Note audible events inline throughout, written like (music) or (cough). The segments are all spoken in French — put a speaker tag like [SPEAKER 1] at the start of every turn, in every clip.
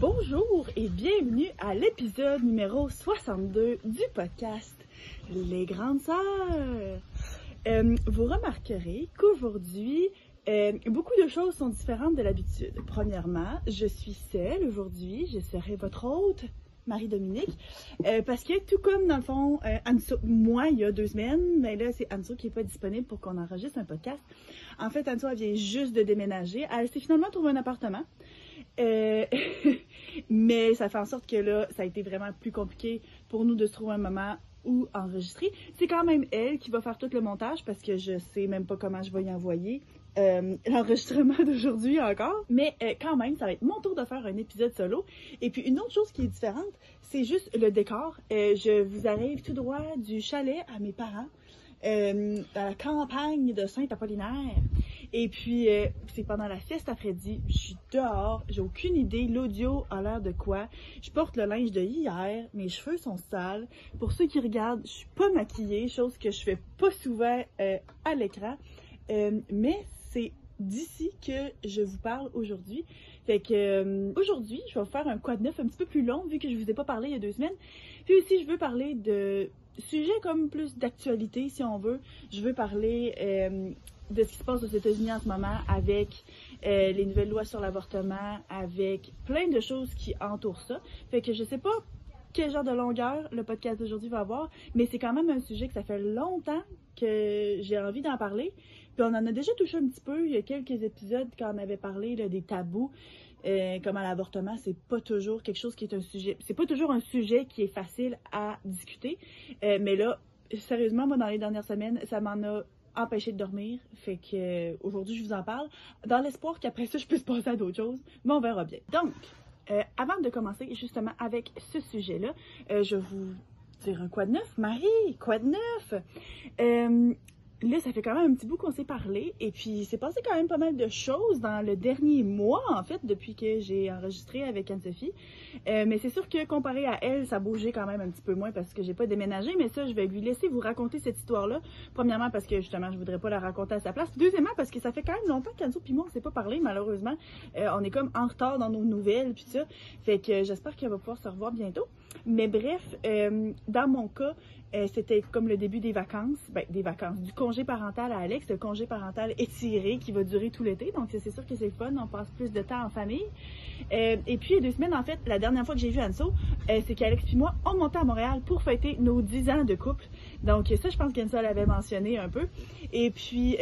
[SPEAKER 1] Bonjour et bienvenue à l'épisode numéro 62 du podcast Les Grandes Sœurs. Euh, vous remarquerez qu'aujourd'hui, euh, beaucoup de choses sont différentes de l'habitude. Premièrement, je suis seule aujourd'hui, je serai votre hôte. Marie-Dominique, euh, parce que tout comme dans le fond, Anso, moi, il y a deux semaines, mais là, c'est Anso qui n'est pas disponible pour qu'on enregistre un podcast. En fait, Anso, vient juste de déménager. Elle s'est finalement trouvé un appartement. Euh, (laughs) mais ça fait en sorte que là, ça a été vraiment plus compliqué pour nous de se trouver un moment où enregistrer. C'est quand même elle qui va faire tout le montage parce que je sais même pas comment je vais y envoyer euh, l'enregistrement (laughs) d'aujourd'hui encore. Mais euh, quand même, ça va être mon tour de faire un épisode solo. Et puis une autre chose qui est différente, c'est juste le décor. je vous arrive tout droit du chalet à mes parents. dans la campagne de Saint-Apollinaire. Et puis, euh, c'est pendant la fiesta Freddy, je suis dehors, j'ai aucune idée, l'audio a l'air de quoi. Je porte le linge de hier, mes cheveux sont sales. Pour ceux qui regardent, je suis pas maquillée, chose que je fais pas souvent euh, à l'écran. Euh, mais c'est d'ici que je vous parle aujourd'hui. Fait que aujourd'hui, je vais faire un quoi de neuf un petit peu plus long vu que je vous ai pas parlé il y a deux semaines. Puis aussi, je veux parler de sujets comme plus d'actualité si on veut. Je veux parler de ce qui se passe aux États-Unis en ce moment avec euh, les nouvelles lois sur l'avortement, avec plein de choses qui entourent ça. Fait que je sais pas quel genre de longueur le podcast d'aujourd'hui va avoir, mais c'est quand même un sujet que ça fait longtemps que j'ai envie d'en parler. Puis on en a déjà touché un petit peu. Il y a quelques épisodes quand on avait parlé des tabous. Euh, comme à l'avortement, c'est pas toujours quelque chose qui est un sujet. C'est pas toujours un sujet qui est facile à discuter. Euh, mais là, sérieusement, moi, dans les dernières semaines, ça m'en a empêché de dormir. Fait que euh, aujourd'hui, je vous en parle dans l'espoir qu'après ça, je puisse passer à d'autres choses. Mais on verra bien. Donc, euh, avant de commencer justement avec ce sujet-là, euh, je vous dire un quoi de neuf. Marie, quoi de neuf? Là, ça fait quand même un petit bout qu'on s'est parlé. Et puis, c'est passé quand même pas mal de choses dans le dernier mois, en fait, depuis que j'ai enregistré avec Anne-Sophie. Euh, mais c'est sûr que comparé à elle, ça bougeait quand même un petit peu moins parce que j'ai pas déménagé. Mais ça, je vais lui laisser vous raconter cette histoire-là. Premièrement, parce que justement, je voudrais pas la raconter à sa place. Deuxièmement, parce que ça fait quand même longtemps qu'Anso puis moi, on s'est pas parlé, malheureusement. Euh, on est comme en retard dans nos nouvelles, puis ça. Fait que j'espère qu'elle va pouvoir se revoir bientôt. Mais bref, euh, dans mon cas, euh, c'était comme le début des vacances, ben, des vacances, du congé parental à Alex, le congé parental étiré qui va durer tout l'été. Donc, c'est sûr que c'est fun, on passe plus de temps en famille. Euh, et puis, il y a deux semaines, en fait, la dernière fois que j'ai vu Anso, euh, c'est qu'Alex et moi, on montait à Montréal pour fêter nos 10 ans de couple. Donc, ça, je pense qu'Anso l'avait mentionné un peu. Et puis,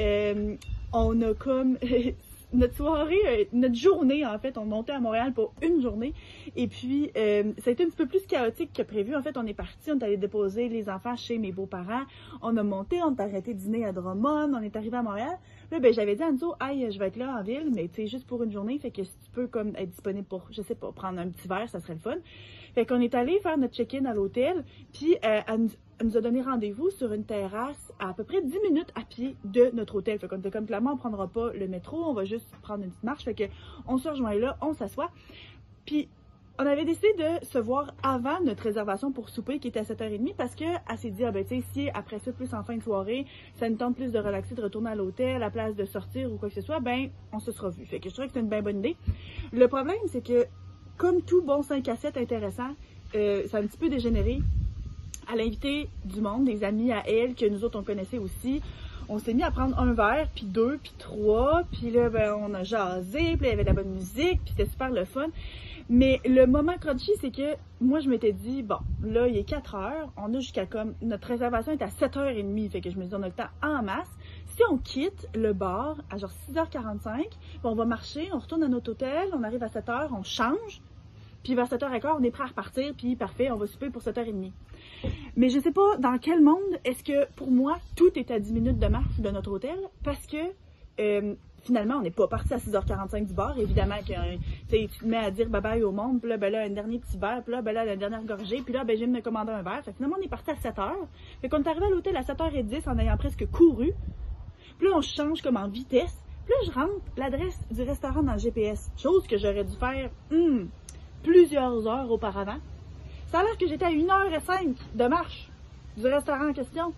[SPEAKER 1] on a comme (laughs) notre soirée, euh, notre journée, en fait, on montait à Montréal pour une journée. Et puis, euh, ça a été un petit peu plus chaotique que prévu. En fait, on est parti, on est allé déposer les enfants chez mes beaux-parents. On a monté, on est arrêté dîner à Drummond, on est arrivé à Montréal. Là, ben, j'avais dit à Anzo, hey, je vais être là en ville, mais tu sais, juste pour une journée. Fait que si tu peux, comme, être disponible pour, je sais pas, prendre un petit verre, ça serait le fun. Fait qu'on est allé faire notre check-in à l'hôtel. Puis, euh, nous a donné rendez-vous sur une terrasse à, à peu près 10 minutes à pied de notre hôtel. Fait qu'on était comme clairement, on prendra pas le métro, on va juste prendre une petite marche. Fait on se rejoint là, on s'assoit. Puis on avait décidé de se voir avant notre réservation pour souper qui était à 7h30 parce que elle s'est dit, ah ben tu sais, si après ça, plus en fin de soirée, ça nous tente plus de relaxer, de retourner à l'hôtel, à la place de sortir ou quoi que ce soit, ben on se sera vu. Fait que je trouvais que c'est une bien bonne idée. Le problème, c'est que comme tout bon 5 à 7 intéressant, euh, ça a un petit peu dégénéré elle a du monde, des amis à elle que nous autres on connaissait aussi. On s'est mis à prendre un verre, puis deux, puis trois, puis là ben, on a jasé, puis il y avait de la bonne musique, puis c'était super le fun. Mais le moment crunchy, c'est que moi je m'étais dit bon, là il est 4 heures, on a jusqu'à comme notre réservation est à 7h30, fait que je me dis on a le temps en masse. Si on quitte le bar à genre 6h45, ben, on va marcher, on retourne à notre hôtel, on arrive à 7h, on change, puis vers 7h15, on est prêt à repartir, puis parfait, on va souper pour 7h30. Mais je sais pas dans quel monde est-ce que pour moi tout est à 10 minutes de marche de notre hôtel parce que euh, finalement, on n'est pas parti à 6h45 du bar. Évidemment que tu te mets à dire bye bye au monde, puis là, ben là, un dernier petit verre, puis là, ben là, la dernière gorgée, puis là, ben, j'ai me commander un verre. Finalement, on est parti à 7h. Fait qu'on est arrivé à l'hôtel à 7h10 en ayant presque couru. Puis on change comme en vitesse. Puis je rentre l'adresse du restaurant dans le GPS. Chose que j'aurais dû faire hmm, plusieurs heures auparavant. Ça a l'air que j'étais à 1h05 de marche du restaurant en question.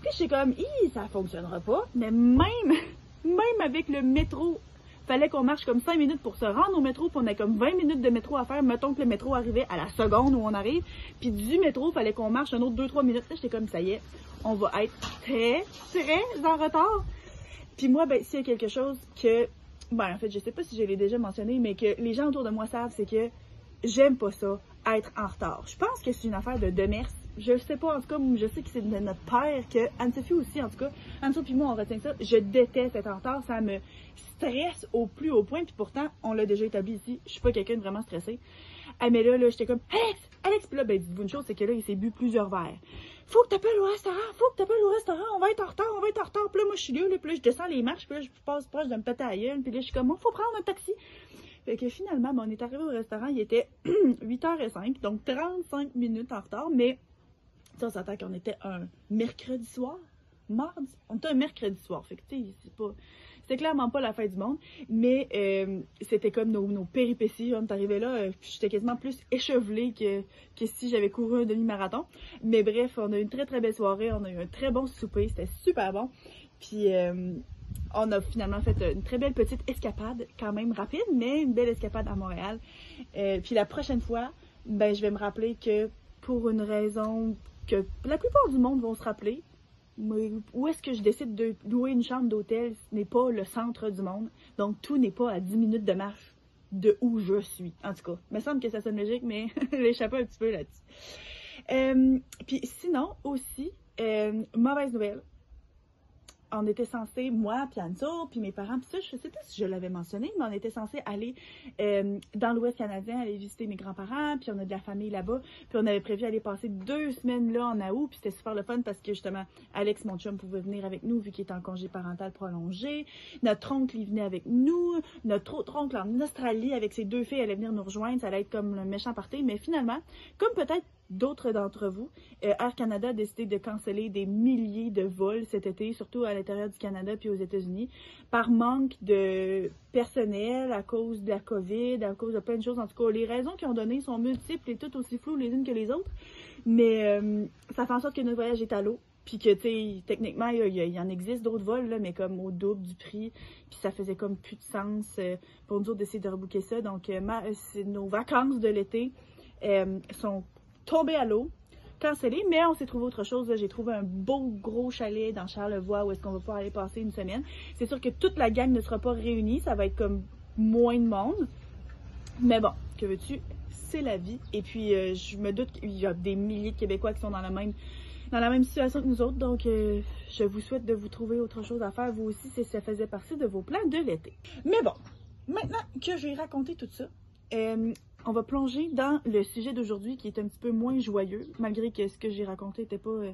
[SPEAKER 1] Puis je suis comme, ça fonctionnera pas. Mais même, (laughs) même avec le métro, fallait qu'on marche comme 5 minutes pour se rendre au métro, puis on a comme 20 minutes de métro à faire. Mettons que le métro arrivait à la seconde où on arrive. Puis du métro, fallait qu'on marche un autre 2-3 minutes. Là, j'étais comme, ça y est, on va être très, très en retard. Puis moi, ben, s'il y a quelque chose que, ben, en fait, je sais pas si je l'ai déjà mentionné, mais que les gens autour de moi savent, c'est que j'aime pas ça, être en retard. Je pense que c'est une affaire de demeure. Je sais pas, en tout cas, je sais que c'est de notre père, que Anne-Sophie aussi, en tout cas. Anne-Sophie et moi, on retient ça. Je déteste être en retard. Ça me stresse au plus haut point. Puis pourtant, on l'a déjà établi ici. Je suis pas quelqu'un de vraiment stressé. Ah, mais là, là, j'étais comme, Alex, Alex, puis là, ben, dites-vous une chose, c'est que là, il s'est bu plusieurs verres. Faut que t'appelles au restaurant, faut que t'appelles au restaurant, on va être en retard, on va être en retard. Puis là, moi, je suis là, là, puis là, je descends les marches, puis là, je passe proche de me péter puis là, je suis comme, oh, faut prendre un taxi. Fait que finalement, ben, on est arrivé au restaurant, il était (clears throat) 8h05, donc 35 minutes en retard, mais ça, on s'attend qu'on était un mercredi soir, mardi, on était un mercredi soir, fait que tu sais, c'est pas, c'était clairement pas la fin du monde, mais euh, c'était comme nos, péripéties. On est arrivé là, euh, j'étais quasiment plus échevelée que, que si j'avais couru un demi-marathon. Mais bref, on a eu une très très belle soirée, on a eu un très bon souper, c'était super bon. Puis euh, on a finalement fait une très belle petite escapade, quand même rapide, mais une belle escapade à Montréal. puis la prochaine fois, ben je vais me rappeler que pour une raison que la plupart du monde vont se rappeler, où est-ce que je décide de louer une chambre d'hôtel ce n'est pas le centre du monde. Donc, tout n'est pas à 10 minutes de marche de où je suis. En tout cas, il me semble que ça sonne logique, mais (laughs) j'échappe un petit peu là-dessus. Euh, puis sinon, aussi, euh, mauvaise nouvelle on était censé, moi, puis puis mes parents, puis ça, je sais pas si je l'avais mentionné, mais on était censé aller euh, dans l'Ouest canadien, aller visiter mes grands-parents, puis on a de la famille là-bas, puis on avait prévu aller passer deux semaines là en août, puis c'était super le fun parce que justement, Alex, mon chum, pouvait venir avec nous vu qu'il était en congé parental prolongé, notre oncle, il venait avec nous, notre autre oncle en Australie avec ses deux filles allait venir nous rejoindre, ça allait être comme le méchant party, mais finalement, comme peut-être d'autres d'entre vous, euh, Air Canada a décidé de canceller des milliers de vols cet été, surtout à l'intérieur du Canada puis aux États-Unis, par manque de personnel à cause de la COVID, à cause de plein de choses. En tout cas, les raisons qu'ils ont données sont multiples et toutes aussi floues les unes que les autres. Mais euh, ça fait en sorte que notre voyage est à l'eau. Puis que, tu sais, techniquement, il y, en existe d'autres vols, là, mais comme au double du prix. Puis ça faisait comme plus de sens euh, pour nous autres d'essayer de rebooker ça. Donc, nos vacances de l'été sont tombé à l'eau, cancellé, mais on s'est trouvé autre chose. J'ai trouvé un beau gros chalet dans Charlevoix où est-ce qu'on va pouvoir aller passer une semaine. C'est sûr que toute la gang ne sera pas réunie, ça va être comme moins de monde. Mais bon, que veux-tu, c'est la vie. Et puis, euh, je me doute qu'il y a des milliers de Québécois qui sont dans la même dans la même situation que nous autres. Donc, euh, je vous souhaite de vous trouver autre chose à faire, vous aussi, si ça faisait partie de vos plans de l'été. Mais bon, maintenant que j'ai raconté tout ça, euh, on va plonger dans le sujet d'aujourd'hui qui est un petit peu moins joyeux, malgré que ce que j'ai raconté n'était pas, euh,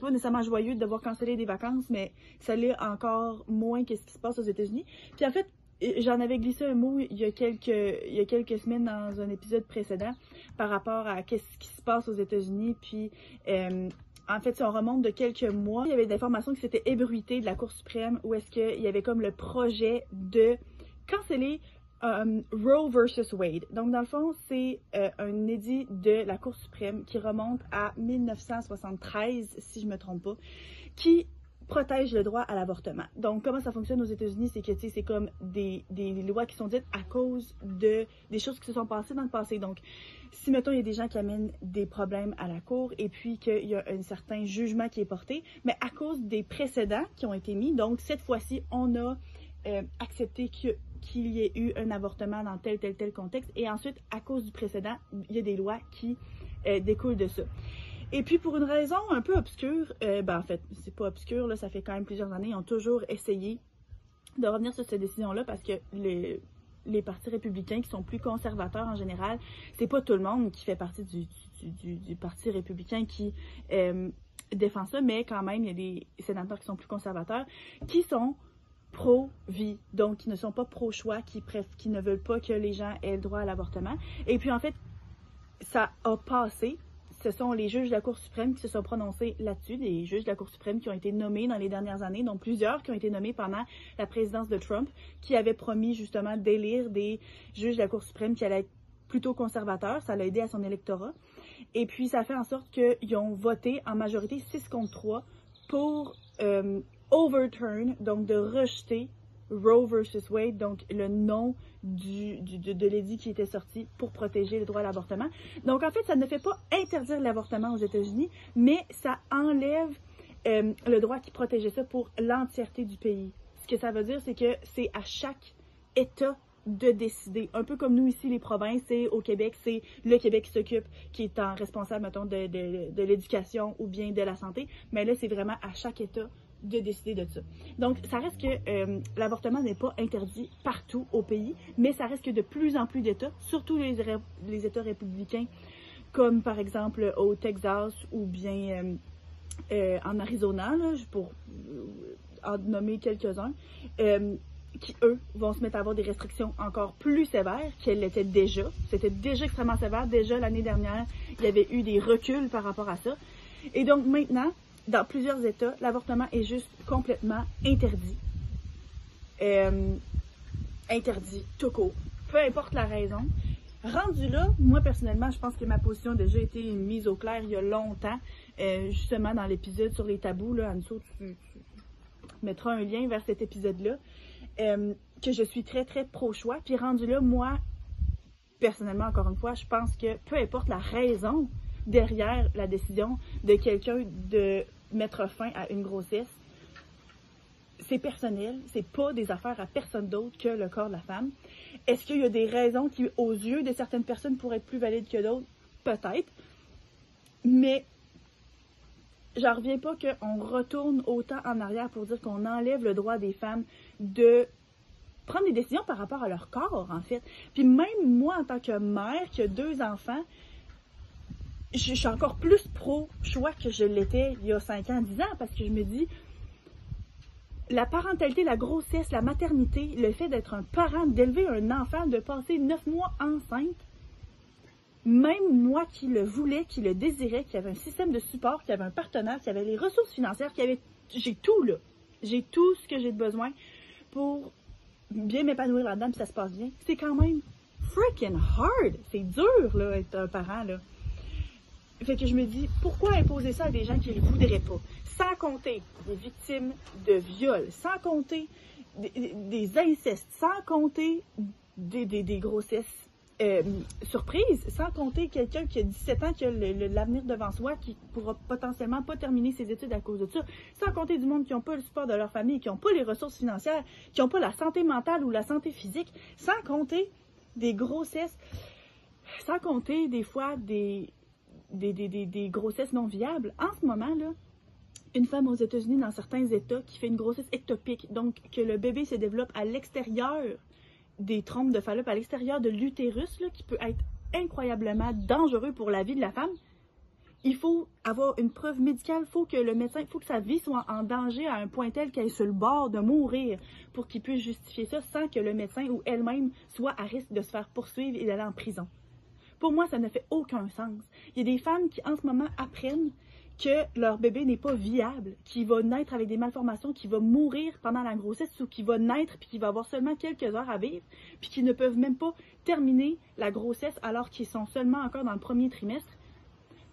[SPEAKER 1] pas nécessairement joyeux de devoir des vacances, mais ça l'est encore moins que ce qui se passe aux États-Unis. Puis en fait, euh, j'en avais glissé un mot il y a quelques, il y a quelques semaines dans un épisode précédent par rapport à qu'est-ce qui se passe aux États-Unis. Puis euh, en fait, si on remonte de quelques mois, il y avait des informations qui s'étaient ébruitées de la Cour suprême où est-ce qu'il y avait comme le projet de canceller um, Roe versus Wade. Donc, dans le fond, c'est euh, un édit de la Cour suprême qui remonte à 1973, si je me trompe pas, qui protège le droit à l'avortement. Donc, comment ça fonctionne aux États-Unis, c'est que, c'est comme des, des, lois qui sont dites à cause de des choses qui se sont passées dans le passé. Donc, si, mettons, il y a des gens qui amènent des problèmes à la Cour et puis qu'il y a un certain jugement qui est porté, mais à cause des précédents qui ont été mis, donc, cette fois-ci, on a euh, accepté que qu'il y ait eu un avortement dans tel, tel, tel contexte. Et ensuite, à cause du précédent, il y a des lois qui euh, découlent de ça. Et puis, pour une raison un peu obscure, euh, ben en fait, c'est pas obscur, là, ça fait quand même plusieurs années, ils ont toujours essayé de revenir sur cette décision-là parce que les, les partis républicains qui sont plus conservateurs en général, c'est pas tout le monde qui fait partie du, du, parti républicain qui euh, défend ça, mais quand même, il y a des sénateurs qui sont plus conservateurs qui sont pro-vie, donc qui ne sont pas pro-choix, qui, ne veulent pas que les gens aient le droit à l'avortement. Et puis en fait, ça a passé. Ce sont les juges de la Cour suprême qui se sont prononcés là-dessus, des juges de la Cour suprême qui ont été nommés dans les dernières années, dont plusieurs qui ont été nommés pendant la présidence de Trump, qui avaient promis justement d'élire des juges de la Cour suprême qui allaient être plutôt conservateurs. Ça l'a aidé à son électorat. Et puis, ça fait en sorte qu'ils ont voté en majorité 6 contre 3 pour euh, overturn, donc de rejeter Roe versus Wade, donc le nom du, de l'édit qui était sorti pour protéger le droit à l'avortement. Donc en fait, ça ne fait pas interdire l'avortement aux États-Unis, mais ça enlève euh, le droit qui protégeait ça pour l'entièreté du pays. Ce que ça veut dire, c'est que c'est à chaque État de décider. Un peu comme nous ici, les provinces, c'est au Québec, c'est le Québec qui s'occupe, qui est en responsable, mettons, de, de, de l'éducation ou bien de la santé. Mais là, c'est vraiment à chaque État de décider de ça. Donc, ça reste que euh, l'avortement n'est pas interdit partout au pays, mais ça reste que de plus en plus d'États, surtout les, États républicains, comme par exemple au Texas ou bien euh, euh, en Arizona, pour en nommer quelques-uns, qui, eux, vont se mettre à avoir des restrictions encore plus sévères qu'elles l'étaient déjà. C'était déjà extrêmement sévère. Déjà l'année dernière, il y avait eu des reculs par rapport à ça. Et donc maintenant, dans plusieurs États, l'avortement est juste complètement interdit. Euh, interdit, tout court. Peu importe la raison. Rendu là, moi personnellement, je pense que ma position a déjà été mise au clair il y a longtemps, euh, justement dans l'épisode sur les tabous, là, Anso, tu, mettras un lien vers cet épisode-là, euh, que je suis très, très pro-choix. Puis rendu là, moi, personnellement, encore une fois, je pense que peu importe la raison derrière la décision de quelqu'un de mettre fin à une grossesse, c'est personnel, c'est pas des affaires à personne d'autre que le corps de la femme. Est-ce qu'il y a des raisons qui, aux yeux de certaines personnes, pourraient être plus valides que d'autres? Peut-être. Mais j'en reviens pas qu'on retourne autant en arrière pour dire qu'on enlève le droit des femmes de prendre des décisions par rapport à leur corps, en fait. Puis même moi, en tant que mère qui a deux enfants, je, suis encore plus pro-choix que je l'étais il y a 5 ans, 10 ans, parce que je me dis, la parentalité, la grossesse, la maternité, le fait d'être un parent, d'élever un enfant, de passer 9 mois enceinte, même moi qui le voulais, qui le désirais, qui avait un système de support, qui avait un partenaire, qui avait les ressources financières, qui avait. J'ai tout là. J'ai tout ce que j'ai besoin pour bien m'épanouir là-dedans, puis ça se passe bien. C'est quand même freaking hard. C'est dur, là, être un parent, là. Fait que je me dis, pourquoi imposer ça à des gens qui ne voudraient pas? Sans compter des victimes de viols, sans compter des, incestes, sans compter des, grossesses euh, surprises, sans compter quelqu'un qui a 17 ans, qui a l'avenir devant soi, qui pourra potentiellement pas terminer ses études à cause de ça, sans compter du monde qui n'ont pas le support de leur famille, qui n'ont pas les ressources financières, qui n'ont pas la santé mentale ou la santé physique, sans compter des grossesses, sans compter des fois des, des, grossesses non viables. En ce moment, là, une femme aux États-Unis, dans certains États, qui fait une grossesse ectopique, donc que le bébé se développe à l'extérieur des trompes de Fallope, à l'extérieur de l'utérus, qui peut être incroyablement dangereux pour la vie de la femme, il faut avoir une preuve médicale, il faut que le médecin, il faut que sa vie soit en danger à un point tel qu'elle est sur le bord de mourir pour qu'il puisse justifier ça sans que le médecin ou elle-même soit à risque de se faire poursuivre et d'aller en prison. Pour moi, ça ne fait aucun sens. Il y a des femmes qui, en ce moment, apprennent que leur bébé n'est pas viable, qu'il va naître avec des malformations, qu'il va mourir pendant la grossesse ou qu'il va naître puis qu'il va avoir seulement quelques heures à vivre, puis qu'ils ne peuvent même pas terminer la grossesse alors qu'ils sont seulement encore dans le premier trimestre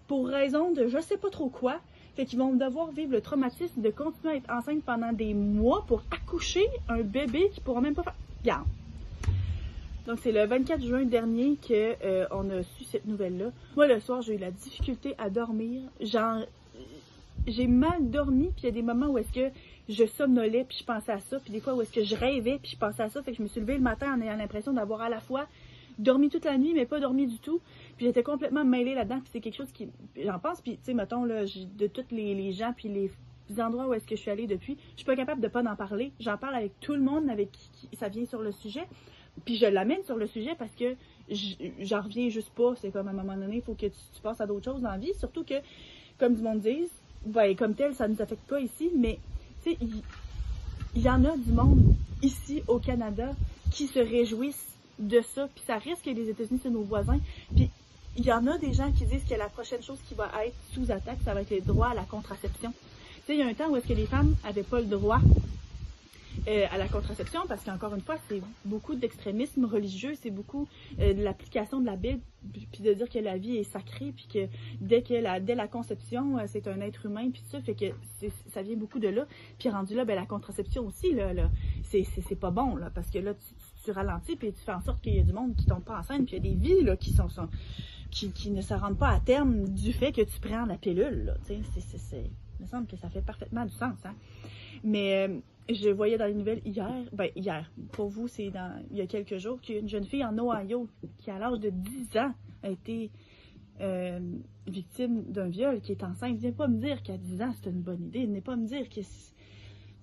[SPEAKER 1] pour raison de je sais pas trop quoi. Fait qu'ils vont devoir vivre le traumatisme de continuer à être enceinte pendant des mois pour accoucher un bébé qui pourra même pas faire. Donc, c'est le 24 juin dernier qu'on euh, a su cette nouvelle-là. Moi, le soir, j'ai eu la difficulté à dormir. J'ai mal dormi, puis il y a des moments où est-ce que je somnolais, puis je pensais à ça, puis des fois où est-ce que je rêvais, puis je pensais à ça. Fait que je me suis levée le matin en ayant l'impression d'avoir à la fois dormi toute la nuit, mais pas dormi du tout. Puis j'étais complètement mêlée là-dedans, puis c'est quelque chose qui... J'en pense, puis tu sais, mettons, là, de tous les, gens, puis les endroits où est-ce que je suis allée depuis, je suis pas capable de pas en parler. J'en parle avec tout le monde avec qui ça vient sur le sujet. Puis je l'amène sur le sujet parce que j'en reviens juste pas. C'est comme à un moment donné, il faut que tu, passes à d'autres choses dans la vie. Surtout que, comme du monde dit, ben, comme tel, ça ne nous affecte pas ici, mais tu il y en a du monde ici au Canada qui se réjouissent de ça, puis ça risque que les États-Unis, c'est nos voisins, puis il y en a des gens qui disent que la prochaine chose qui va être sous attaque, ça va être les droits à la contraception. Tu sais, il y a un temps où est-ce que les femmes avaient pas le droit euh, à la contraception, parce qu'encore une fois, c'est beaucoup d'extrémisme religieux, c'est beaucoup euh, de l'application de la Bible, puis de dire que la vie est sacrée, puis que dès que la, dès la conception, euh, c'est un être humain, puis ça fait que ça vient beaucoup de là. Puis rendu là, ben la contraception aussi, là, là c'est pas bon, là, parce que là, tu, ralentis, puis tu fais en sorte qu'il y a du monde qui tombe pas enceinte, puis il y a des vies là, qui sont, qui, qui, ne se rendent pas à terme du fait que tu prends la pilule. Là, c'est, il me semble que ça fait parfaitement du sens. Hein? Mais euh, je voyais dans les nouvelles hier, ben hier, pour vous, c'est il y a quelques jours, qu'une jeune fille en Ohio qui, à l'âge de 10 ans, a été euh, victime d'un viol, qui est enceinte. Viens pas me dire qu'à 10 ans, c'est une bonne idée. Venez pas me dire que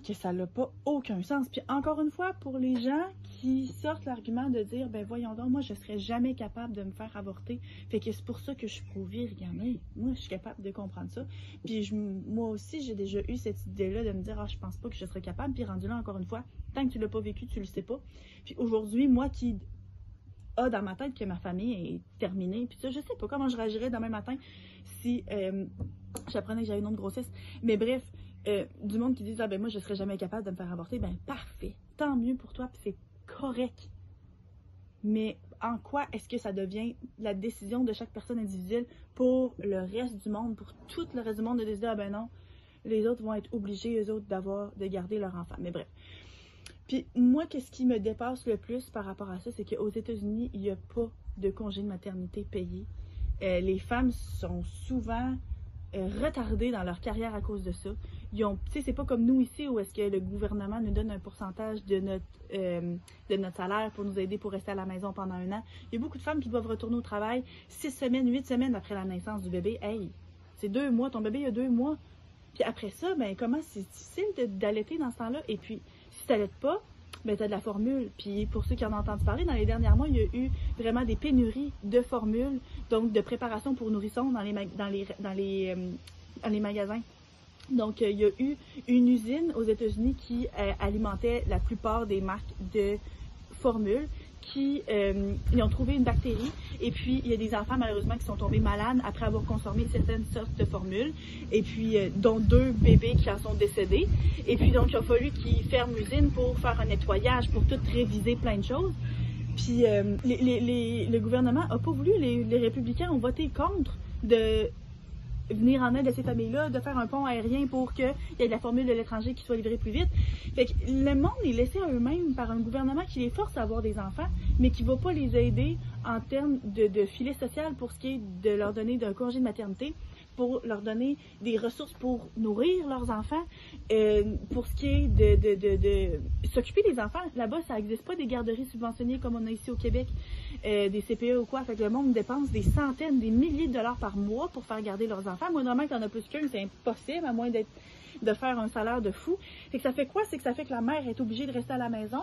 [SPEAKER 1] que ça n'a pas aucun sens. Puis encore une fois, pour les gens qui sortent l'argument de dire, ben voyons donc, moi je serais jamais capable de me faire avorter, fait que c'est pour ça que je suis pro-vie, regardez, moi je suis capable de comprendre ça. Puis je, moi aussi, j'ai déjà eu cette idée-là de me dire, ah je pense pas que je serais capable, puis rendu là encore une fois, tant que tu l'as pas vécu, tu le sais pas. Puis aujourd'hui, moi qui a dans ma tête que ma famille est terminée, puis ça, je sais pas comment je réagirais demain matin si euh, j'apprenais que j'avais une autre grossesse. Mais bref, euh, du monde qui dit ah ben moi je serais jamais capable de me faire avorter, ben parfait, tant mieux pour toi, puis c'est correct. Mais en quoi est-ce que ça devient la décision de chaque personne individuelle pour le reste du monde, pour tout le reste du monde de décider ah ben non, les autres vont être obligés eux autres d'avoir de garder leur enfant. Mais bref. Puis moi, qu'est-ce qui me dépasse le plus par rapport à ça, c'est qu'aux États-Unis, il n'y a pas de congé de maternité payé. Euh, les femmes sont souvent euh, retardées dans leur carrière à cause de ça c'est pas comme nous ici où est-ce que le gouvernement nous donne un pourcentage de notre, euh, de notre salaire pour nous aider pour rester à la maison pendant un an. Il y a beaucoup de femmes qui doivent retourner au travail six semaines, huit semaines après la naissance du bébé. Hey, c'est deux mois, ton bébé a deux mois. Puis après ça, ben comment c'est difficile d'allaiter dans ce temps-là? Et puis, si tu n'allaites pas, ben t'as de la formule. Puis pour ceux qui en ont entendu parler, dans les derniers mois, il y a eu vraiment des pénuries de formules, donc de préparation pour nourrissons dans les, dans les, dans les, euh, dans les magasins. Donc, euh, il y a eu une usine aux États-Unis qui euh, alimentait la plupart des marques de formules qui euh, ont trouvé une bactérie. Et puis il y a des enfants malheureusement qui sont tombés malades après avoir consommé certaines sortes de formules. Et puis dont deux bébés qui en sont décédés. Et puis donc il a fallu qu'ils ferment l'usine pour faire un nettoyage pour tout réviser plein de choses. Puis le gouvernement a pas voulu les, les républicains ont voté contre de venir en aide à ces familles-là, de faire un pont aérien pour qu'il y ait de la formule de l'étranger qui soit livrée plus vite. Fait que le monde est laissé à eux-mêmes par un gouvernement qui les force à avoir des enfants, mais qui ne va pas les aider en termes de, de filet social pour ce qui est de leur donner d'un congé de maternité pour leur donner des ressources pour nourrir leurs enfants. Euh, pour ce qui est de, de, de, s'occuper des enfants, là-bas, ça n'existe pas des garderies subventionnées comme on a ici au Québec, euh, des CPE ou quoi. Fait que le monde dépense des centaines, des milliers de dollars par mois pour faire garder leurs enfants. Moi, normalement, en as plus qu'un, c'est impossible, à moins d'être de faire un salaire de fou. Fait que ça fait quoi? C'est que ça fait que la mère est obligée de rester à la maison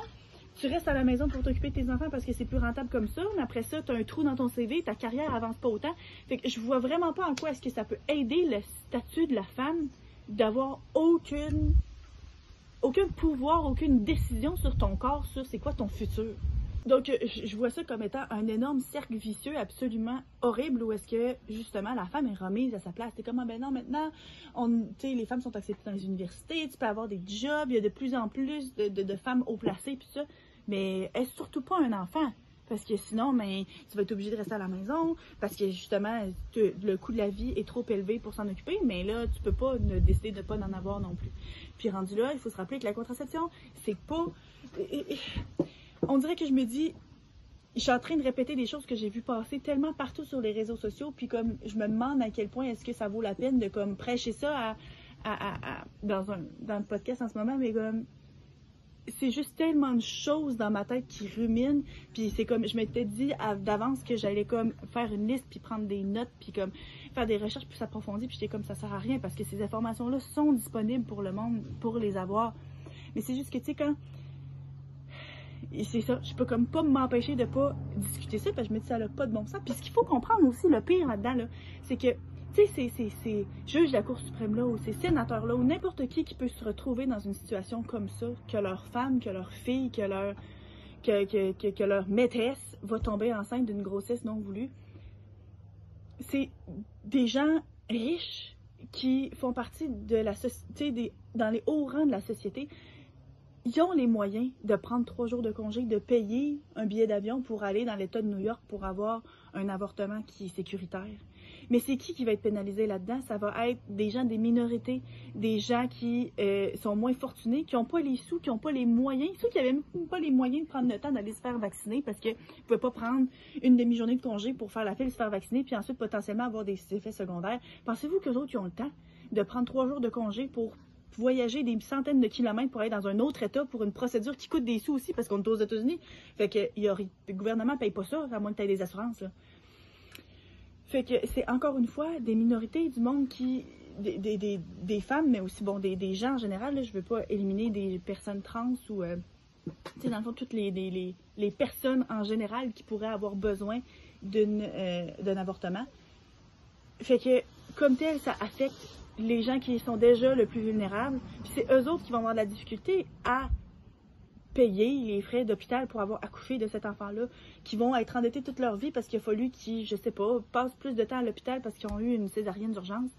[SPEAKER 1] tu restes à la maison pour t'occuper de tes enfants parce que c'est plus rentable comme ça, mais après ça, tu as un trou dans ton CV, ta carrière avance pas autant. Fait que je vois vraiment pas en quoi est-ce que ça peut aider le statut de la femme d'avoir aucune aucun pouvoir, aucune décision sur ton corps, sur c'est quoi ton futur. Donc, je vois ça comme étant un énorme cercle vicieux absolument horrible où est-ce que, justement, la femme est remise à sa place. C'est comme, ah, ben non, maintenant, on, les femmes sont acceptées dans les universités, tu peux avoir des jobs, il y a de plus en plus de, de, de femmes haut placées, puis ça mais est surtout pas un enfant? Parce que sinon, ben, tu vas être obligé de rester à la maison, parce que justement, le coût de la vie est trop élevé pour s'en occuper, mais là, tu peux pas ne, décider de pas en avoir non plus. Puis rendu là, il faut se rappeler que la contraception, c'est pas... On dirait que je me dis, je suis en train de répéter des choses que j'ai vues passer tellement partout sur les réseaux sociaux, puis comme je me demande à quel point est-ce que ça vaut la peine de comme prêcher ça dans, un, dans le podcast en ce moment, mais comme c'est juste tellement de choses dans ma tête qui ruminent. Puis c'est comme, je m'étais dit d'avance que j'allais comme faire une liste, puis prendre des notes, puis comme faire des recherches plus approfondies. Puis j'étais comme, ça sert à rien parce que ces informations-là sont disponibles pour le monde, pour les avoir. Mais c'est juste que, tu sais, quand. C'est ça, je peux comme pas m'empêcher de pas discuter ça parce que je me dis ça n'a pas de bon sens. Puis ce qu'il faut comprendre aussi, le pire là-dedans, là, c'est que tu sais, c'est- c'est c'est juge de la Cour suprême là, ou ces sénateurs là, ou n'importe qui qui peut se retrouver dans une situation comme ça, que leur femme, que leur fille, que leur que, que, que, leur maîtresse va tomber enceinte d'une grossesse non voulue. C'est des gens riches qui font partie de la société, dans les hauts rangs de la société. Ils ont les moyens de prendre trois jours de congé, de payer un billet d'avion pour aller dans l'État de New York pour avoir un avortement qui est sécuritaire. Mais c'est qui qui va être pénalisé là-dedans? Ça va être des gens des minorités, des gens qui euh, sont moins fortunés, qui n'ont pas les sous, qui n'ont pas les moyens, ceux qui n'avaient même pas les moyens de prendre le temps d'aller se faire vacciner parce qu'ils ne pouvaient pas prendre une demi-journée de congé pour faire la file, se faire vacciner, puis ensuite potentiellement avoir des effets secondaires. Pensez-vous qu'eux autres, ils ont le temps de prendre trois jours de congé pour voyager des centaines de kilomètres pour aller dans un autre État pour une procédure qui coûte des sous aussi parce qu'on est aux États-Unis? Fait que le gouvernement ne paye pas ça, à moins que tu aies des assurances. Fait que c'est encore une fois des minorités du monde qui. Des, femmes, mais aussi des, gens en général. Je veux pas éliminer des personnes trans ou. Euh, tu dans le fond, toutes les, personnes en général qui pourraient avoir besoin d'un euh, avortement. Fait que, comme tel, ça affecte les gens qui sont déjà le plus vulnérables. Puis c'est eux autres qui vont avoir de la difficulté à payer les frais d'hôpital pour avoir accouché de cet enfant-là, qui vont être endettés toute leur vie parce qu'il a fallu qu'ils, je sais pas, passent plus de temps à l'hôpital parce qu'ils ont eu une césarienne d'urgence,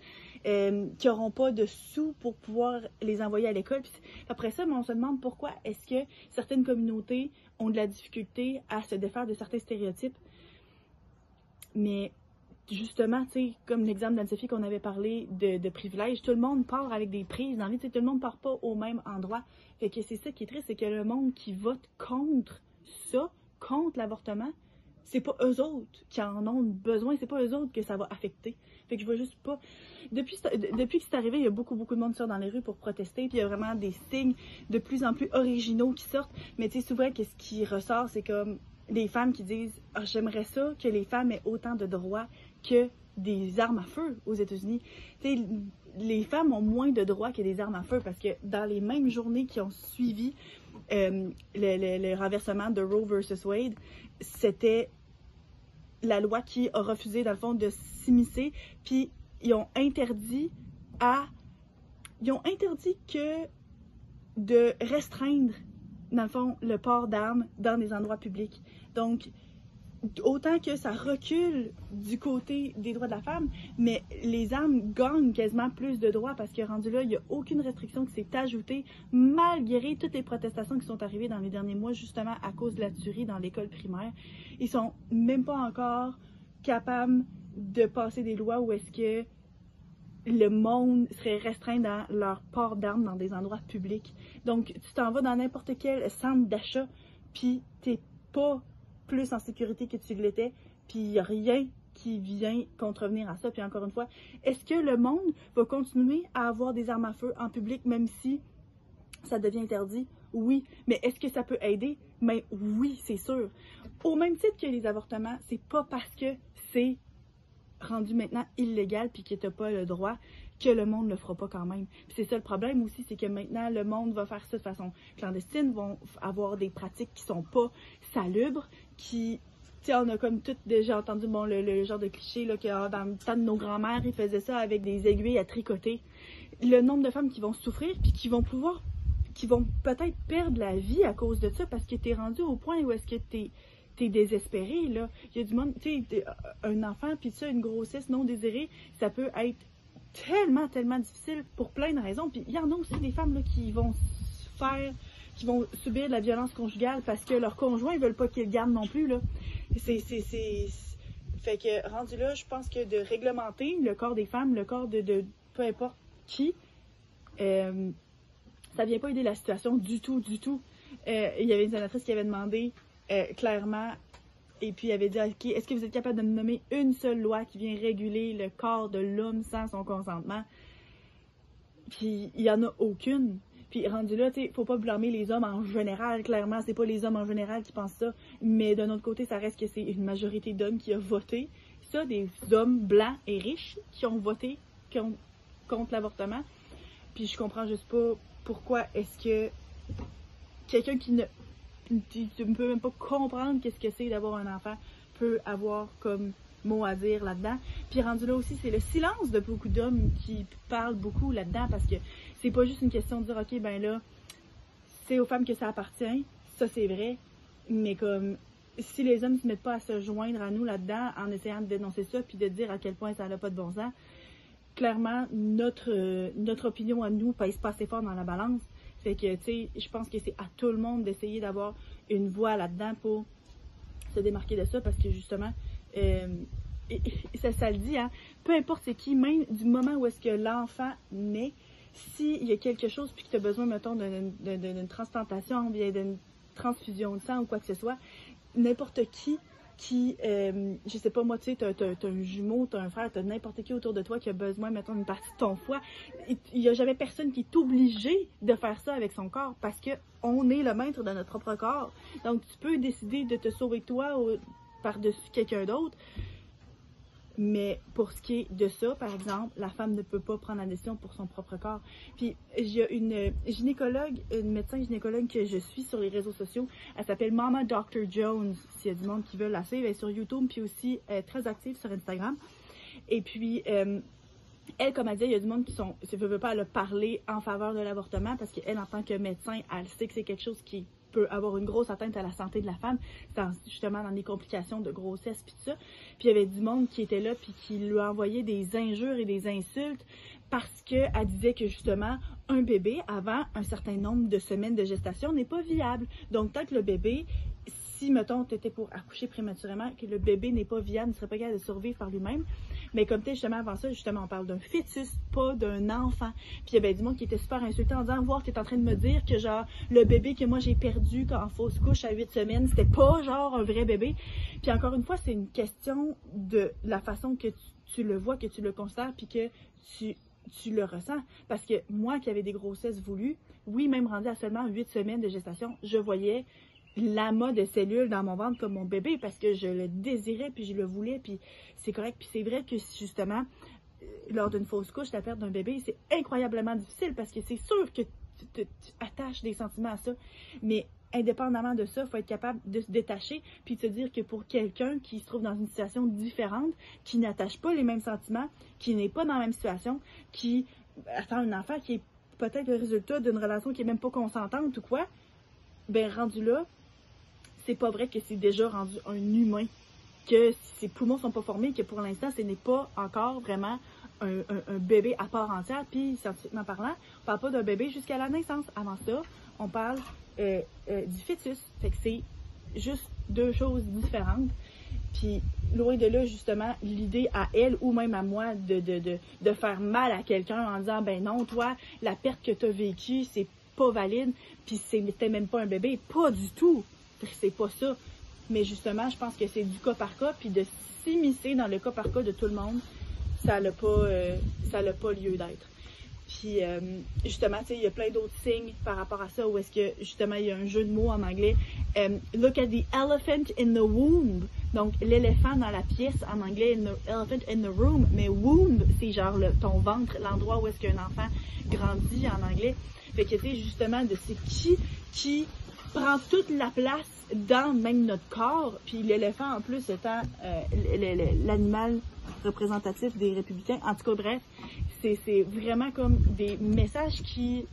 [SPEAKER 1] euh, qui n'auront pas de sous pour pouvoir les envoyer à l'école. Puis après ça, on se demande pourquoi est-ce que certaines communautés ont de la difficulté à se défaire de certains stéréotypes. Mais justement, tu sais, comme l'exemple d'Anne-Sophie qu'on avait parlé de, privilèges, tout le monde part avec des prises dans la vie, tout le monde part pas au même endroit. Fait que c'est ça qui est triste, c'est que le monde qui vote contre ça, contre l'avortement, c'est pas eux autres qui en ont besoin, c'est pas eux autres que ça va affecter. Fait que je vois juste pas. Depuis, que c'est arrivé, il y a beaucoup, beaucoup de monde sort dans les rues pour protester, puis il y a vraiment des signes de plus en plus originaux qui sortent. Mais tu sais, souvent, qu'est-ce qui ressort, c'est comme des femmes qui disent ah, J'aimerais ça que les femmes aient autant de droits que des armes à feu aux États-Unis. Les femmes ont moins de droits que des armes à feu parce que dans les mêmes journées qui ont suivi euh, le, renversement de Roe versus Wade, c'était la loi qui a refusé, dans le fond, de s'immiscer, puis ils ont interdit à. Ils ont interdit que de restreindre, dans le fond, le port d'armes dans des endroits publics. Donc, autant que ça recule du côté des droits de la femme, mais les armes gagnent quasiment plus de droits parce que rendu là, il n'y a aucune restriction qui s'est ajoutée malgré toutes les protestations qui sont arrivées dans les derniers mois justement à cause de la tuerie dans l'école primaire. Ils sont même pas encore capables de passer des lois où est-ce que le monde serait restreint dans leur port d'armes dans des endroits publics. Donc, tu t'en vas dans n'importe quel centre d'achat, puis t'es pas plus en sécurité que tu l'étais, puis il n'y a rien qui vient contrevenir à ça. Puis encore une fois, est-ce que le monde va continuer à avoir des armes à feu en public, même si ça devient interdit? Oui. Mais est-ce que ça peut aider? Mais oui, c'est sûr. Au même titre que les avortements, c'est pas parce que c'est rendu maintenant illégal puis que tu n'as pas le droit que le monde ne le fera pas quand même. C'est ça le problème aussi, c'est que maintenant le monde va faire ça de façon clandestine, vont avoir des pratiques qui sont pas salubres, qui tu sais, on a comme tout déjà entendu bon, le, genre de cliché là, que ah, dans le temps de nos grands-mères, ils faisaient ça avec des aiguilles à tricoter. Le nombre de femmes qui vont souffrir puis qui vont pouvoir, qui vont peut-être perdre la vie à cause de ça parce que tu es rendu au point où est-ce que tu es désespéré, là. Il y a du monde, tu sais, un enfant, puis ça, une grossesse non désirée, ça peut être tellement, tellement difficile pour plein de raisons. Puis il y en a aussi des femmes là, qui vont faire, qui vont subir de la violence conjugale parce que leurs conjoints ne veulent pas qu'ils gardent non plus, c'est... Fait que, rendu là, je pense que de réglementer le corps des femmes, le corps de, de peu importe qui, euh, ça vient pas aider la situation du tout, du tout. Euh, il y avait une sénatrice qui avait demandé euh, clairement, et puis il avait dit, OK, est-ce que vous êtes capable de me nommer une seule loi qui vient réguler le corps de l'homme sans son consentement? Puis il y en a aucune. Puis rendu là, tu faut pas blâmer les hommes en général. Clairement, c'est pas les hommes en général qui pensent ça. Mais d'un autre côté, ça reste que c'est une majorité d'hommes qui a voté. Ça, des hommes blancs et riches qui ont voté contre l'avortement. Puis je comprends juste pas pourquoi est-ce que quelqu'un qui ne tu, ne peux même pas comprendre qu'est-ce que c'est d'avoir un enfant peut avoir comme mots à dire là-dedans. Puis rendu là aussi, c'est le silence de beaucoup d'hommes qui parlent beaucoup là-dedans parce que c'est pas juste une question de dire, OK, ben là, c'est aux femmes que ça appartient. Ça, c'est vrai. Mais comme, si les hommes se mettent pas à se joindre à nous là-dedans en essayant de dénoncer ça puis de dire à quel point ça n'a pas de bon sens, clairement, notre, euh, notre opinion à nous pèse pas assez fort dans la balance. Fait que, tu sais, je pense que c'est à tout le monde d'essayer d'avoir une voix là-dedans pour se démarquer de ça parce que justement, euh, ça, ça le dit, hein, peu importe c'est qui, même du moment où est-ce que l'enfant naît, s'il y a quelque chose puis que tu as besoin, mettons, d'une transplantation, d'une transfusion de sang ou quoi que ce soit, n'importe qui qui, euh, je sais pas, moi, tu sais, t'as, un jumeau, t'as un frère, t'as n'importe qui autour de toi qui a besoin, mettons, d'une partie de ton foie. Il n'y a jamais personne qui est obligé de faire ça avec son corps parce que on est le maître de notre propre corps. Donc, tu peux décider de te sauver toi par-dessus quelqu'un d'autre. Mais pour ce qui est de ça, par exemple, la femme ne peut pas prendre la décision pour son propre corps. Puis, il y a une gynécologue, une médecin gynécologue que je suis sur les réseaux sociaux. Elle s'appelle Mama Dr. Jones, s'il y a du monde qui veut la suivre. Elle est sur YouTube, puis aussi très active sur Instagram. Et puis, euh, elle, comme elle dit, il y a du monde qui sont, ne veut pas le parler en faveur de l'avortement parce qu'elle, en tant que médecin, elle sait que c'est quelque chose qui avoir une grosse atteinte à la santé de la femme, justement dans des complications de grossesse puis ça. Puis il y avait du monde qui était là puis qui lui envoyait des injures et des insultes parce qu'elle disait que justement un bébé avant un certain nombre de semaines de gestation n'est pas viable. Donc tant que le bébé si, mettons, tu étais pour accoucher prématurément, que le bébé n'est pas viable, ne serait pas capable de survivre par lui-même. Mais comme tu justement, avant ça, justement, on parle d'un fœtus, pas d'un enfant. Puis il y avait du monde qui était super insulté en disant, voir, tu es en train de me dire que, genre, le bébé que moi j'ai perdu quand en fausse couche à 8 semaines, c'était pas, genre, un vrai bébé. Puis encore une fois, c'est une question de la façon que tu, le vois, que tu le constates, puis que tu tu le ressens. Parce que moi qui avais des grossesses voulues, oui, même rendu à seulement 8 semaines de gestation, je voyais l'amas de cellules dans mon ventre comme mon bébé parce que je le désirais puis je le voulais puis c'est correct puis c'est vrai que justement euh, lors d'une fausse couche la perte d'un bébé c'est incroyablement difficile parce que c'est sûr que tu, attaches des sentiments à ça. Mais indépendamment de ça, il faut être capable de se détacher puis de se dire que pour quelqu'un qui se trouve dans une situation différente, qui n'attache pas les mêmes sentiments, qui n'est pas dans la même situation, qui attend un enfant qui est peut-être le résultat d'une relation qui est même pas consentante ou quoi, ben rendu là, c'est pas vrai que c'est déjà rendu un humain, que ses poumons sont pas formés, que pour l'instant, ce n'est pas encore vraiment un, bébé à part entière. Puis, scientifiquement parlant, on parle pas d'un bébé jusqu'à la naissance. Avant ça, on parle euh, euh, du fœtus. Fait que c'est juste deux choses différentes. Puis, loin de là, justement, l'idée à elle ou même à moi de, de, de faire mal à quelqu'un en disant, ben non, toi, la perte que tu as vécue, c'est pas valide, puis c'était même pas un bébé. Pas du tout c'est pas ça. Mais justement, je pense que c'est du cas par cas, puis de s'immiscer dans le cas par cas de tout le monde, ça n'a pas, euh, pas lieu d'être. Puis euh, justement, tu sais, il y a plein d'autres signes par rapport à ça où est-ce que justement il y a un jeu de mots en anglais. Um, look at the elephant in the womb. Donc l'éléphant dans la pièce en anglais, elephant in the room. Mais womb, c'est genre ton ventre, l'endroit où est-ce qu'un enfant grandit en anglais. Fait que tu sais justement de c'est qui qui prend toute la place dans même notre corps. Puis l'éléphant, en plus, étant euh, l'animal représentatif des républicains. En tout cas, bref, c'est vraiment comme des messages qui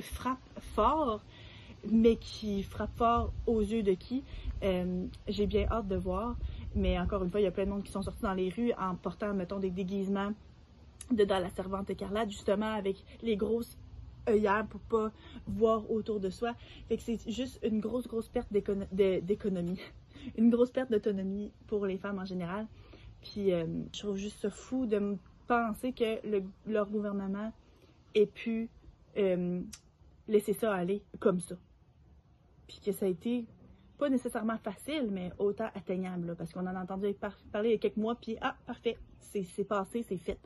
[SPEAKER 1] frappent fort, mais qui frappent fort aux yeux de qui? Euh, j'ai bien hâte de voir. Mais encore une fois, il y a plein de monde qui sont sortis dans les rues en portant, mettons, des déguisements de la servante écarlate, justement, avec les grosses œillères pour pas voir autour de soi. C'est juste une grosse, grosse perte d'économie. (laughs) une grosse perte d'autonomie pour les femmes en général. Puis euh, je trouve juste fou de penser que leur gouvernement ait pu euh, laisser ça aller comme ça. Puis que ça a été pas nécessairement facile, mais autant atteignable. parce qu'on en a entendu parler il y a quelques mois, puis ah, parfait, c'est passé, c'est fait.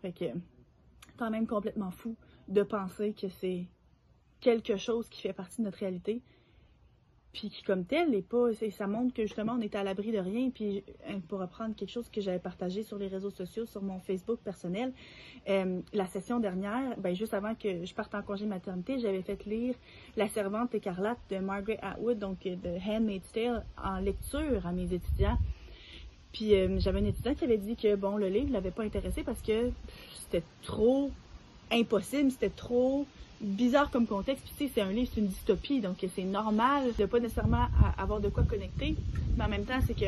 [SPEAKER 1] Fait que, quand même complètement fou de penser que c'est quelque chose qui fait partie de notre réalité, puis qui comme tel n'est pas, ça montre que justement on est à l'abri de rien. Puis euh, pour reprendre quelque chose que j'avais partagé sur les réseaux sociaux, sur mon Facebook personnel, euh, la session dernière, ben, juste avant que je parte en congé maternité, j'avais fait lire La servante écarlate de Margaret Atwood, donc de Handmaid's Tale, en lecture à mes étudiants. Puis euh, j'avais un étudiant qui avait dit que bon, le livre l'avait pas intéressé parce que c'était trop impossible, c'était trop bizarre comme contexte. Puis tu sais, c'est un livre, c'est une dystopie, donc c'est normal de pas nécessairement avoir de quoi connecter. Mais en même temps, c'est que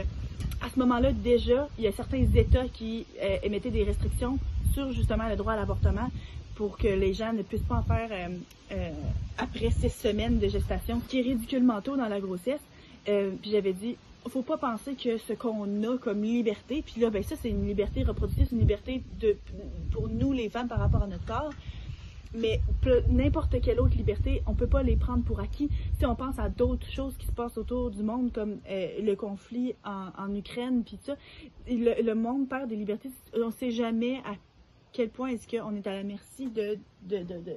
[SPEAKER 1] à ce moment-là, déjà, il y a certains États qui euh, émettaient des restrictions sur justement le droit à l'avortement pour que les gens ne puissent pas en faire euh, euh, après six semaines de gestation, qui est ridiculement tôt dans la grossesse. puis j'avais dit, faut pas penser que ce qu'on a comme liberté, puis là, ben ça, c'est une liberté reproductive, une liberté de, pour nous, les femmes, par rapport à notre corps. Mais n'importe quelle autre liberté, on peut pas les prendre pour acquis. Si on pense à d'autres choses qui se passent autour du monde, comme euh, le conflit en, Ukraine, puis ça, le, monde perd des libertés. On sait jamais à quel point est-ce qu'on est à la merci de, de, de,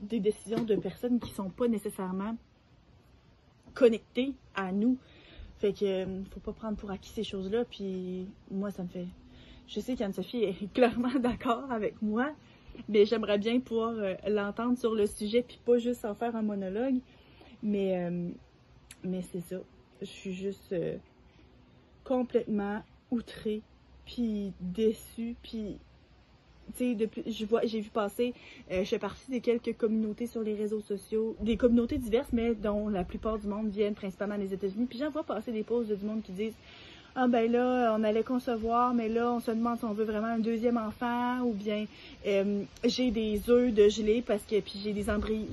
[SPEAKER 1] des décisions de personnes qui sont pas nécessairement connectées à nous. Fait que euh, faut pas prendre pour acquis ces choses-là. Puis moi, ça me fait. Je sais qu'Anne-Sophie est (laughs) clairement d'accord avec moi, mais j'aimerais bien pouvoir euh, l'entendre sur le sujet, puis pas juste en faire un monologue. Mais, euh, mais c'est ça. Je suis juste complètement outrée, puis déçue, puis depuis, je vois, j'ai vu passer, euh, je fais partie des quelques communautés sur les réseaux sociaux, des communautés diverses, mais dont la plupart du monde viennent principalement des États-Unis. Puis j'en vois passer des posts du monde qui disent ah ben là, on allait concevoir, mais là, on se demande si on veut vraiment un deuxième enfant, ou bien euh, j'ai des œufs de gelée parce que puis j'ai des,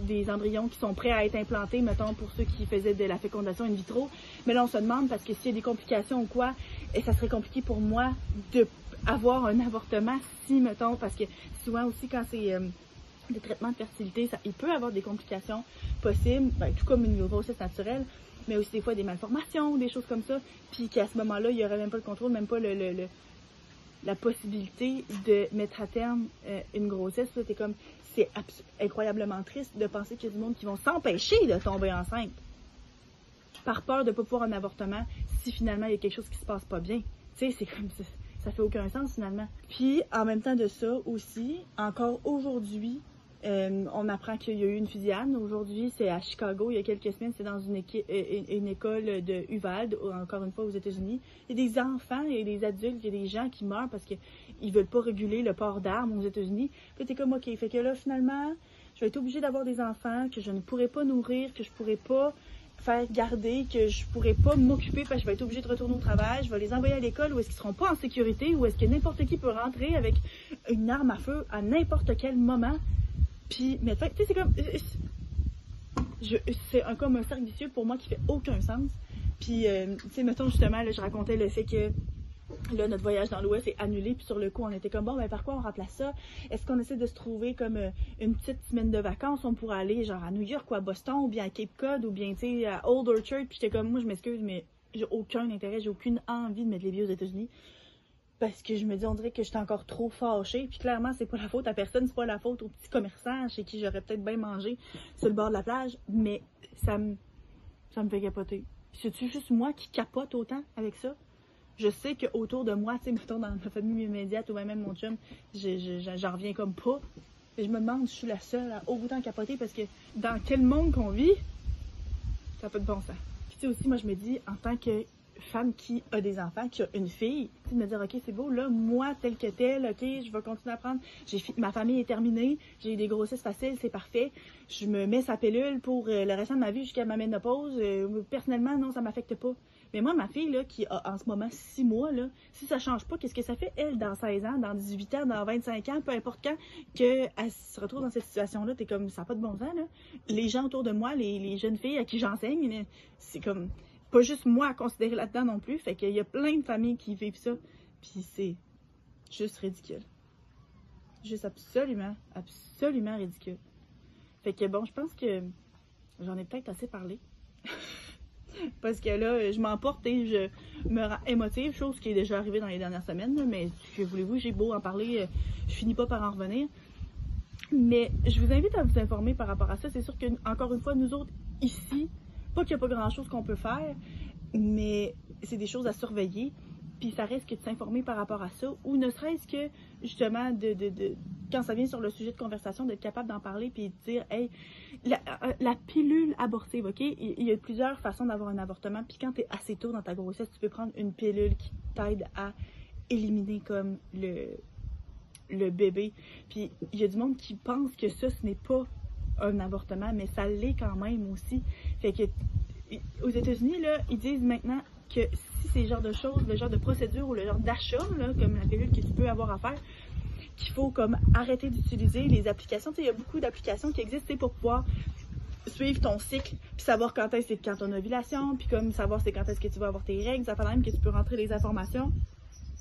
[SPEAKER 1] des embryons qui sont prêts à être implantés, mettons pour ceux qui faisaient de la fécondation in vitro. Mais là, on se demande parce que s'il y a des complications ou quoi, et ça serait compliqué pour moi de avoir un avortement si, mettons, parce que souvent aussi quand c'est euh, des traitements de fertilité, ça, il peut avoir des complications possibles, ben, tout comme une grossesse naturelle, mais aussi des fois des malformations, des choses comme ça, puis qu'à ce moment-là, il n'y aurait même pas le contrôle, même pas le, la possibilité de mettre à terme euh, une grossesse. C'est comme, c'est incroyablement triste de penser qu'il y a du monde qui vont s'empêcher de tomber enceinte par peur de ne pas pouvoir un avortement si finalement il y a quelque chose qui se passe pas bien. Tu sais, c'est comme ça ça fait aucun sens finalement. Puis en même temps de ça aussi, encore aujourd'hui, euh, on apprend qu'il y a eu une fusillade. Aujourd'hui, c'est à Chicago. Il y a quelques semaines, c'est dans une, euh, école de Uvalde, encore une fois aux États-Unis. Il y a des enfants, il y a des adultes, il y a des gens qui meurent parce qu'ils veulent pas réguler le port d'armes aux États-Unis. Puis t'es comme, OK, fait que là, finalement, je vais être obligée d'avoir des enfants que je ne pourrai pas nourrir, que je pourrai pas faire garder, que je pourrais pas m'occuper parce que je vais être obligée de retourner au travail, je vais les envoyer à l'école où est-ce qu'ils seront pas en sécurité, où est-ce que n'importe qui peut rentrer avec une arme à feu à n'importe quel moment. Puis, mais tu sais, c'est comme. C'est un, comme un cercle vicieux pour moi qui fait aucun sens. Puis, euh, tu sais, mettons justement, là, je racontais le fait que Là, notre voyage dans l'Ouest est annulé, puis sur le coup, on était comme bon, ben par quoi on remplace ça? Est-ce qu'on essaie de se trouver comme euh, une petite semaine de vacances? On pourrait aller genre à New York ou à Boston ou bien à Cape Cod ou bien tu sais à Old Orchard. Puis j'étais comme moi, je m'excuse, mais j'ai aucun intérêt, j'ai aucune envie de mettre les vies aux États-Unis parce que je me dis on dirait que j'étais encore trop fâchée. Puis clairement, c'est pas la faute à personne, c'est pas la faute aux petits commerçants chez qui j'aurais peut-être bien mangé sur le bord de la plage, mais ça me ça me fait capoter. C'est-tu juste moi qui capote autant avec ça? Je sais qu'autour de moi, tu sais, mettons dans ma famille immédiate ou même mon chum, j'en reviens comme pas. Et je me demande si je suis la seule à autant capoter parce que dans quel monde qu'on vit, ça peut de bon sens. Puis tu sais aussi, moi je me dis, en tant que femme qui a des enfants, qui a une fille, tu me dire, ok, c'est beau, là, moi, tel que tel, ok, je vais continuer à prendre. Ma famille est terminée, j'ai des grossesses faciles, c'est parfait. Je me mets sa pilule pour euh, le restant de ma vie jusqu'à ma ménopause. Euh, personnellement, non, ça m'affecte pas. Mais moi, ma fille, là, qui a en ce moment 6 mois, là, si ça change pas, qu'est-ce que ça fait, elle, dans 16 ans, dans 18 ans, dans 25 ans, peu importe quand, qu'elle se retrouve dans cette situation-là, t'es comme, ça n'a pas de bon sens, là. Les gens autour de moi, les, jeunes filles à qui j'enseigne, c'est comme, pas juste moi à considérer là-dedans non plus, fait qu'il y a plein de familles qui vivent ça, puis c'est juste ridicule. Juste absolument, absolument ridicule. Fait que bon, je pense que j'en ai peut-être assez parlé. Parce que là, je m'emporte et je me rends émotive, chose qui est déjà arrivée dans les dernières semaines. mais que voulez-vous, j'ai beau en parler, euh, je finis pas par en revenir. Mais je vous invite à vous informer par rapport à ça. C'est sûr que, encore une fois, nous autres, ici, pas qu'il n'y a pas grand-chose qu'on peut faire, mais c'est des choses à surveiller. Puis ça risque de s'informer par rapport à ça, ou ne serait-ce que, justement, de, de, quand ça vient sur le sujet de conversation, d'être capable d'en parler puis de dire, hey, la, euh, la pilule abortive, ok? Il, y a plusieurs façons d'avoir un avortement. Puis quand tu es assez tôt dans ta grossesse, tu peux prendre une pilule qui t'aide à éliminer comme le, le bébé. Puis il y a du monde qui pense que ça, ce n'est pas un avortement, mais ça l'est quand même aussi. Fait que aux États-Unis, là, ils disent maintenant que si c'est le genre de choses, le genre de procédure ou le genre d'achat, comme la pilule que tu peux avoir à faire, qu'il faut comme arrêter d'utiliser les applications. Il y a beaucoup d'applications qui existent pour pouvoir suivre ton cycle, puis savoir quand est-ce c'est quand ton ovulation, puis comme savoir c'est quand est-ce que tu vas avoir tes règles, ça fait même que tu peux rentrer les informations.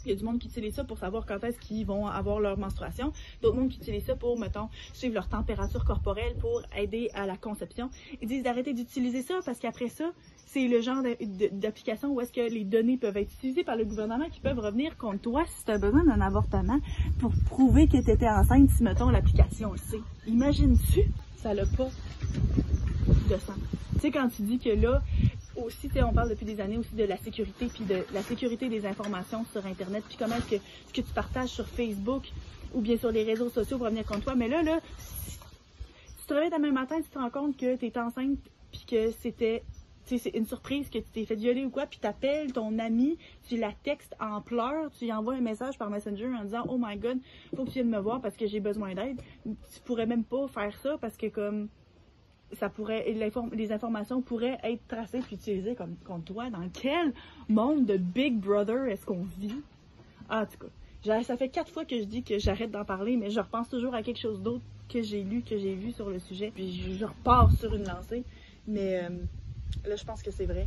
[SPEAKER 1] Il y a du monde qui utilise ça pour savoir quand est-ce qu'ils vont avoir leur menstruation. D'autres monde qui utilisent ça pour, mettons, suivre leur température corporelle pour aider à la conception. Ils disent d'arrêter d'utiliser ça parce qu'après ça, c'est le genre d'application où est-ce que les données peuvent être utilisées par le gouvernement qui peuvent revenir contre toi si tu as besoin d'un avortement pour prouver que tu étais enceinte si, mettons, l'application le sait. Imagines-tu? Ça n'a pas de sens. Tu sais, quand tu dis que là, on parle depuis des années aussi de la sécurité, puis de la sécurité des informations sur Internet, puis comment est-ce que ce que tu partages sur Facebook ou bien sur les réseaux sociaux pour venir contre toi. Mais là, là, si tu te réveilles demain matin, tu te rends compte que tu es enceinte, puis que c'était c'est une surprise que tu t'es fait violer ou quoi, puis t'appelles ton ami, tu la textes en pleurs, tu lui envoies un message par Messenger en disant Oh my god, faut que tu viennes me voir parce que j'ai besoin d'aide. Tu pourrais même pas faire ça parce que comme ça pourrait les informations pourraient être tracées puis utilisées comme contre toi. Dans quel monde de Big Brother est-ce qu'on vit? Ah, en tout cas, ça fait quatre fois que je dis que j'arrête d'en parler, mais je repense toujours à quelque chose d'autre que j'ai lu, que j'ai vu sur le sujet, puis je, je repars sur une lancée. Mais euh, là, je pense que c'est vrai.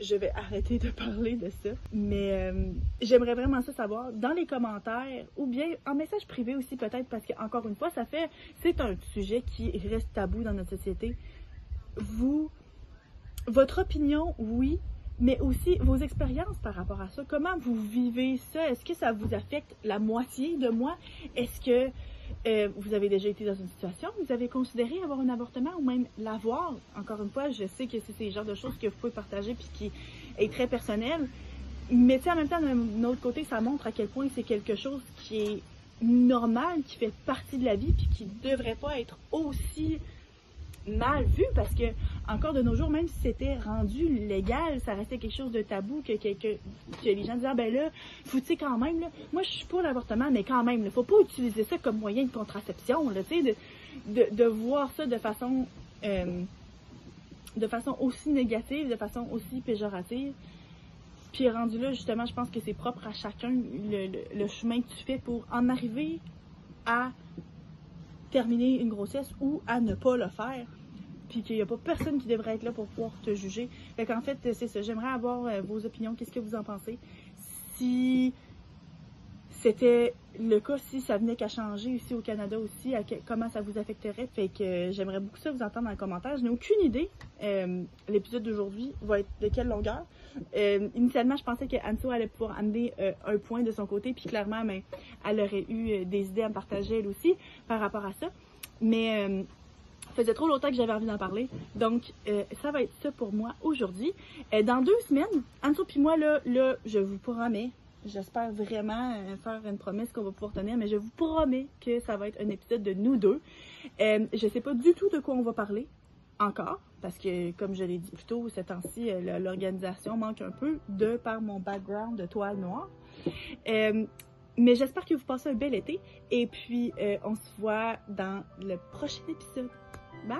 [SPEAKER 1] Je vais arrêter de parler de ça. Mais euh, j'aimerais vraiment ça savoir dans les commentaires ou bien en message privé aussi peut-être parce que encore une fois, ça fait c'est un sujet qui reste tabou dans notre société. Vous votre opinion, oui, mais aussi vos expériences par rapport à ça. Comment vous vivez ça? Est-ce que ça vous affecte la moitié de moi? Est-ce que euh, vous avez déjà été dans une situation, vous avez considéré avoir un avortement ou même l'avoir? Encore une fois, je sais que c'est ce genre de choses que vous pouvez partager puis qui est très personnel. Mais en même temps, d'un autre côté, ça montre à quel point c'est quelque chose qui est normal, qui fait partie de la vie puis qui devrait pas être aussi mal vu parce que encore de nos jours, même si c'était rendu légal, ça restait quelque chose de tabou que, que, que, que les gens disaient ah, ben là, faut tu quand même là, moi je suis pour l'avortement, mais quand même, il faut pas utiliser ça comme moyen de contraception, là, de, de, de voir ça de façon euh, de façon aussi négative, de façon aussi péjorative. Puis rendu là, justement, je pense que c'est propre à chacun le, le chemin que tu fais pour en arriver à terminer une grossesse ou à ne pas le faire. Puis qu'il n'y a pas personne qui devrait être là pour pouvoir te juger. Fait qu'en fait, c'est ça. J'aimerais avoir euh, vos opinions. Qu'est-ce que vous en pensez? Si c'était le cas, si ça venait qu'à changer ici au Canada aussi, comment ça vous affecterait. Fait que euh, j'aimerais beaucoup ça vous entendre dans les commentaires. Je n'ai aucune idée. euh, L'épisode d'aujourd'hui va être de quelle longueur. Euh, initialement, je pensais que Anso allait pouvoir amener un point de son côté, puis clairement, ben, elle aurait eu des idées à me partager elle aussi par rapport à ça. Mais ça faisait trop longtemps que j'avais envie d'en parler. Donc, ça va être ça pour moi aujourd'hui. Dans deux semaines, Anso puis moi, là, là, je vous promets, j'espère vraiment euh, faire une promesse qu'on va pouvoir tenir, mais je vous promets que ça va être un épisode de nous deux. Euh, je ne sais pas du tout de quoi on va parler encore, parce que, comme je l'ai dit plus tôt, ces temps-ci, euh, l'organisation manque un peu de par mon background de toile noire. Mais j'espère que vous passez un bel été, et puis on se voit dans le prochain épisode. Bye!